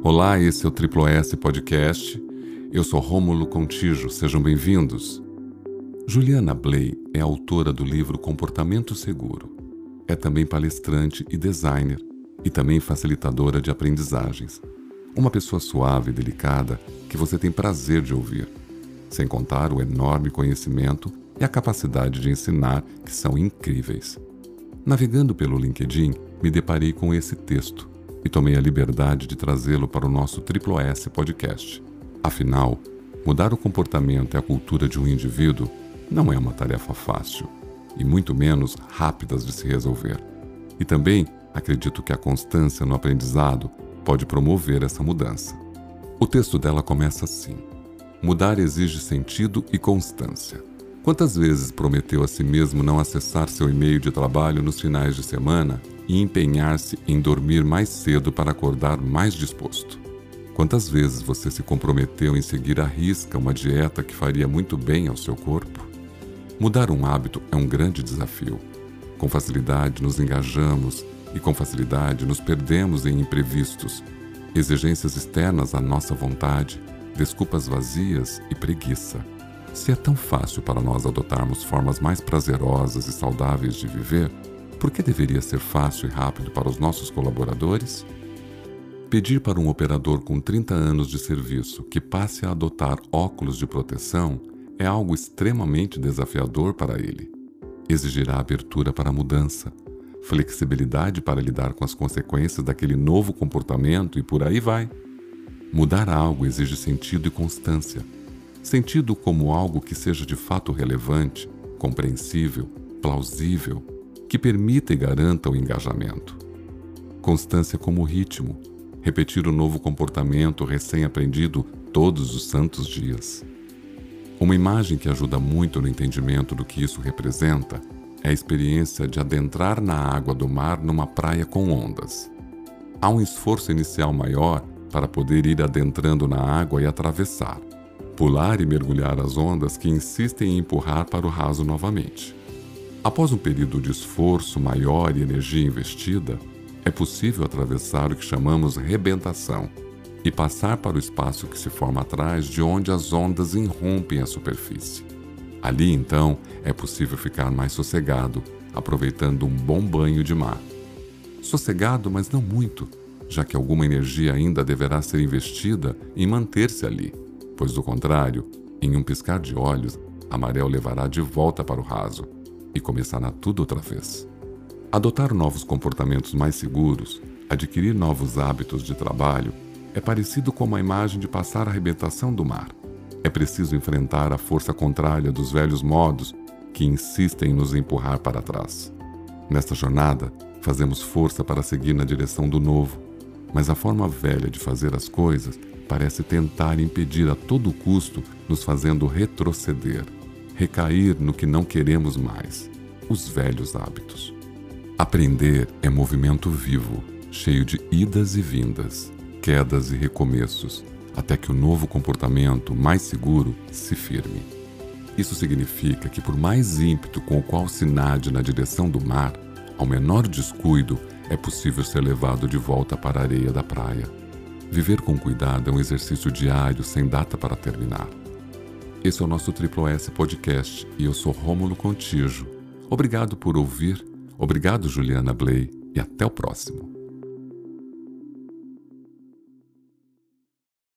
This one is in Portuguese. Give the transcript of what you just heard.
Olá, esse é o Triplo S Podcast. Eu sou Rômulo Contijo, sejam bem-vindos. Juliana Bley é autora do livro Comportamento Seguro. É também palestrante e designer, e também facilitadora de aprendizagens. Uma pessoa suave e delicada que você tem prazer de ouvir, sem contar o enorme conhecimento e a capacidade de ensinar que são incríveis. Navegando pelo LinkedIn, me deparei com esse texto e tomei a liberdade de trazê-lo para o nosso Triplo S podcast. Afinal, mudar o comportamento e a cultura de um indivíduo não é uma tarefa fácil, e muito menos rápidas de se resolver. E também acredito que a constância no aprendizado pode promover essa mudança. O texto dela começa assim: Mudar exige sentido e constância. Quantas vezes prometeu a si mesmo não acessar seu e-mail de trabalho nos finais de semana e empenhar-se em dormir mais cedo para acordar mais disposto? Quantas vezes você se comprometeu em seguir à risca uma dieta que faria muito bem ao seu corpo? Mudar um hábito é um grande desafio. Com facilidade nos engajamos e com facilidade nos perdemos em imprevistos, exigências externas à nossa vontade, desculpas vazias e preguiça. Se é tão fácil para nós adotarmos formas mais prazerosas e saudáveis de viver, por que deveria ser fácil e rápido para os nossos colaboradores? Pedir para um operador com 30 anos de serviço que passe a adotar óculos de proteção é algo extremamente desafiador para ele. Exigirá abertura para a mudança, flexibilidade para lidar com as consequências daquele novo comportamento e por aí vai. Mudar algo exige sentido e constância. Sentido como algo que seja de fato relevante, compreensível, plausível, que permita e garanta o engajamento. Constância como ritmo, repetir o novo comportamento recém-aprendido todos os santos dias. Uma imagem que ajuda muito no entendimento do que isso representa é a experiência de adentrar na água do mar numa praia com ondas. Há um esforço inicial maior para poder ir adentrando na água e atravessar, pular e mergulhar as ondas que insistem em empurrar para o raso novamente. Após um período de esforço maior e energia investida, é possível atravessar o que chamamos rebentação e passar para o espaço que se forma atrás de onde as ondas irrompem a superfície. Ali, então, é possível ficar mais sossegado, aproveitando um bom banho de mar. Sossegado, mas não muito, já que alguma energia ainda deverá ser investida em manter-se ali, pois, do contrário, em um piscar de olhos, a maré o levará de volta para o raso e começará tudo outra vez. Adotar novos comportamentos mais seguros, adquirir novos hábitos de trabalho, é parecido com a imagem de passar a arrebentação do mar. É preciso enfrentar a força contrária dos velhos modos que insistem em nos empurrar para trás. Nesta jornada, fazemos força para seguir na direção do novo, mas a forma velha de fazer as coisas parece tentar impedir a todo custo, nos fazendo retroceder, recair no que não queremos mais os velhos hábitos. Aprender é movimento vivo, cheio de idas e vindas, quedas e recomeços, até que o novo comportamento mais seguro se firme. Isso significa que, por mais ímpeto com o qual se nade na direção do mar, ao menor descuido é possível ser levado de volta para a areia da praia. Viver com cuidado é um exercício diário sem data para terminar. Esse é o nosso Triplo S Podcast e eu sou Rômulo Contijo. Obrigado por ouvir, obrigado Juliana Bley e até o próximo.